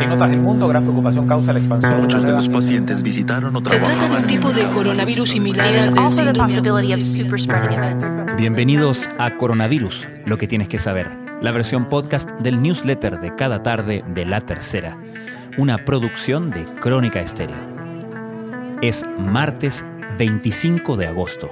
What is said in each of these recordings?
En otras del mundo, gran preocupación causa la expansión. Muchos de los pacientes visitaron o Se trata de un tipo de coronavirus similar events. Bienvenidos a Coronavirus, lo que tienes que saber, la versión podcast del newsletter de cada tarde de La Tercera, una producción de Crónica Estéreo. Es martes 25 de agosto.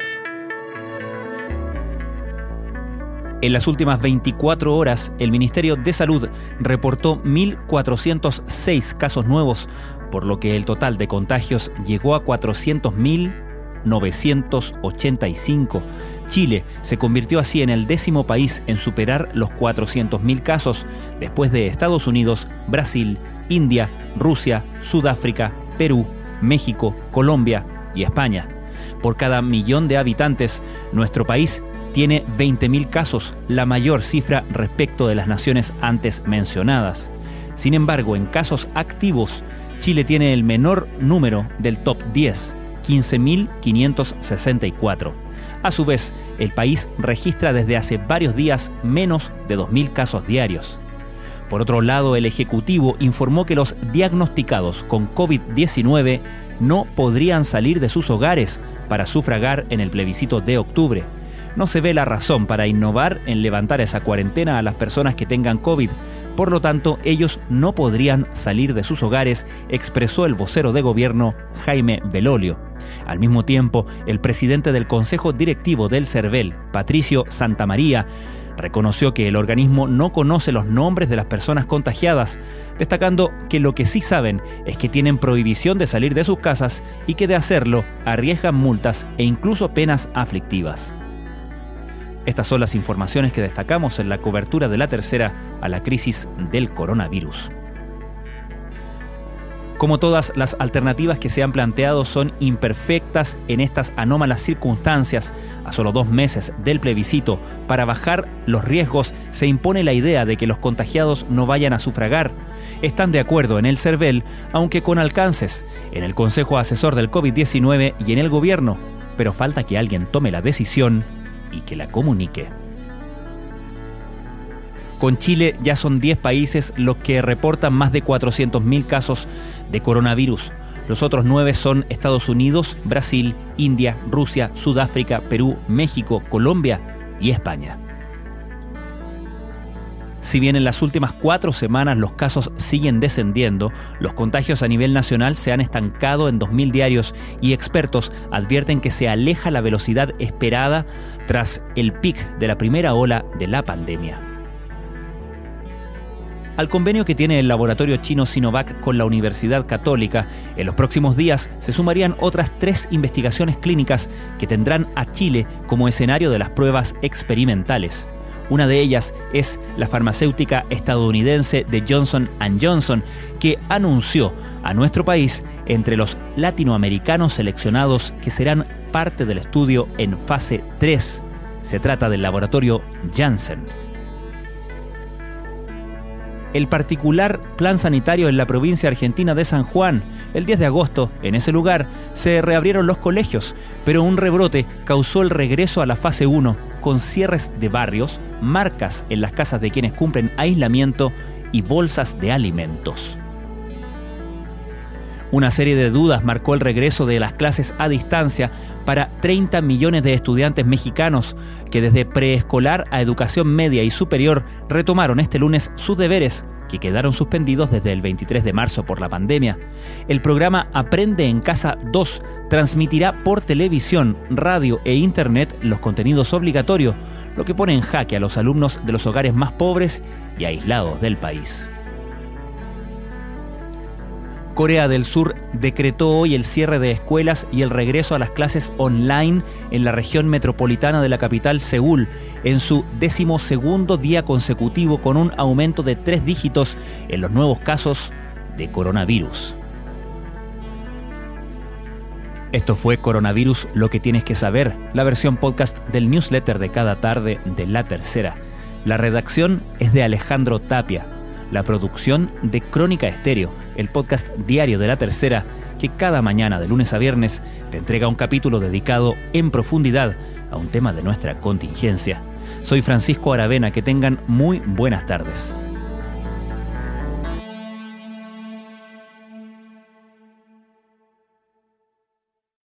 En las últimas 24 horas, el Ministerio de Salud reportó 1.406 casos nuevos, por lo que el total de contagios llegó a 400.985. Chile se convirtió así en el décimo país en superar los 400.000 casos, después de Estados Unidos, Brasil, India, Rusia, Sudáfrica, Perú, México, Colombia y España. Por cada millón de habitantes, nuestro país tiene 20.000 casos, la mayor cifra respecto de las naciones antes mencionadas. Sin embargo, en casos activos, Chile tiene el menor número del top 10, 15.564. A su vez, el país registra desde hace varios días menos de 2.000 casos diarios. Por otro lado, el Ejecutivo informó que los diagnosticados con COVID-19 no podrían salir de sus hogares para sufragar en el plebiscito de octubre. No se ve la razón para innovar en levantar esa cuarentena a las personas que tengan COVID. Por lo tanto, ellos no podrían salir de sus hogares, expresó el vocero de gobierno Jaime Belolio. Al mismo tiempo, el presidente del Consejo Directivo del CERVEL, Patricio Santamaría, reconoció que el organismo no conoce los nombres de las personas contagiadas, destacando que lo que sí saben es que tienen prohibición de salir de sus casas y que de hacerlo arriesgan multas e incluso penas aflictivas. Estas son las informaciones que destacamos en la cobertura de la tercera a la crisis del coronavirus. Como todas las alternativas que se han planteado son imperfectas en estas anómalas circunstancias, a solo dos meses del plebiscito, para bajar los riesgos se impone la idea de que los contagiados no vayan a sufragar. Están de acuerdo en el CERVEL, aunque con alcances, en el Consejo Asesor del COVID-19 y en el Gobierno, pero falta que alguien tome la decisión y que la comunique. Con Chile ya son 10 países los que reportan más de 400.000 casos de coronavirus. Los otros 9 son Estados Unidos, Brasil, India, Rusia, Sudáfrica, Perú, México, Colombia y España. Si bien en las últimas cuatro semanas los casos siguen descendiendo, los contagios a nivel nacional se han estancado en 2.000 diarios y expertos advierten que se aleja la velocidad esperada tras el pic de la primera ola de la pandemia. Al convenio que tiene el laboratorio chino Sinovac con la Universidad Católica, en los próximos días se sumarían otras tres investigaciones clínicas que tendrán a Chile como escenario de las pruebas experimentales. Una de ellas es la farmacéutica estadounidense de Johnson ⁇ Johnson, que anunció a nuestro país entre los latinoamericanos seleccionados que serán parte del estudio en fase 3. Se trata del laboratorio Janssen. El particular plan sanitario en la provincia argentina de San Juan, el 10 de agosto, en ese lugar, se reabrieron los colegios, pero un rebrote causó el regreso a la fase 1 con cierres de barrios, marcas en las casas de quienes cumplen aislamiento y bolsas de alimentos. Una serie de dudas marcó el regreso de las clases a distancia para 30 millones de estudiantes mexicanos que desde preescolar a educación media y superior retomaron este lunes sus deberes que quedaron suspendidos desde el 23 de marzo por la pandemia. El programa Aprende en Casa 2 transmitirá por televisión, radio e internet los contenidos obligatorios, lo que pone en jaque a los alumnos de los hogares más pobres y aislados del país. Corea del Sur decretó hoy el cierre de escuelas y el regreso a las clases online en la región metropolitana de la capital Seúl, en su decimosegundo día consecutivo con un aumento de tres dígitos en los nuevos casos de coronavirus. Esto fue Coronavirus, lo que tienes que saber, la versión podcast del newsletter de cada tarde de La Tercera. La redacción es de Alejandro Tapia, la producción de Crónica Estéreo, el podcast diario de La Tercera, que cada mañana de lunes a viernes te entrega un capítulo dedicado en profundidad a un tema de nuestra contingencia. Soy Francisco Aravena, que tengan muy buenas tardes.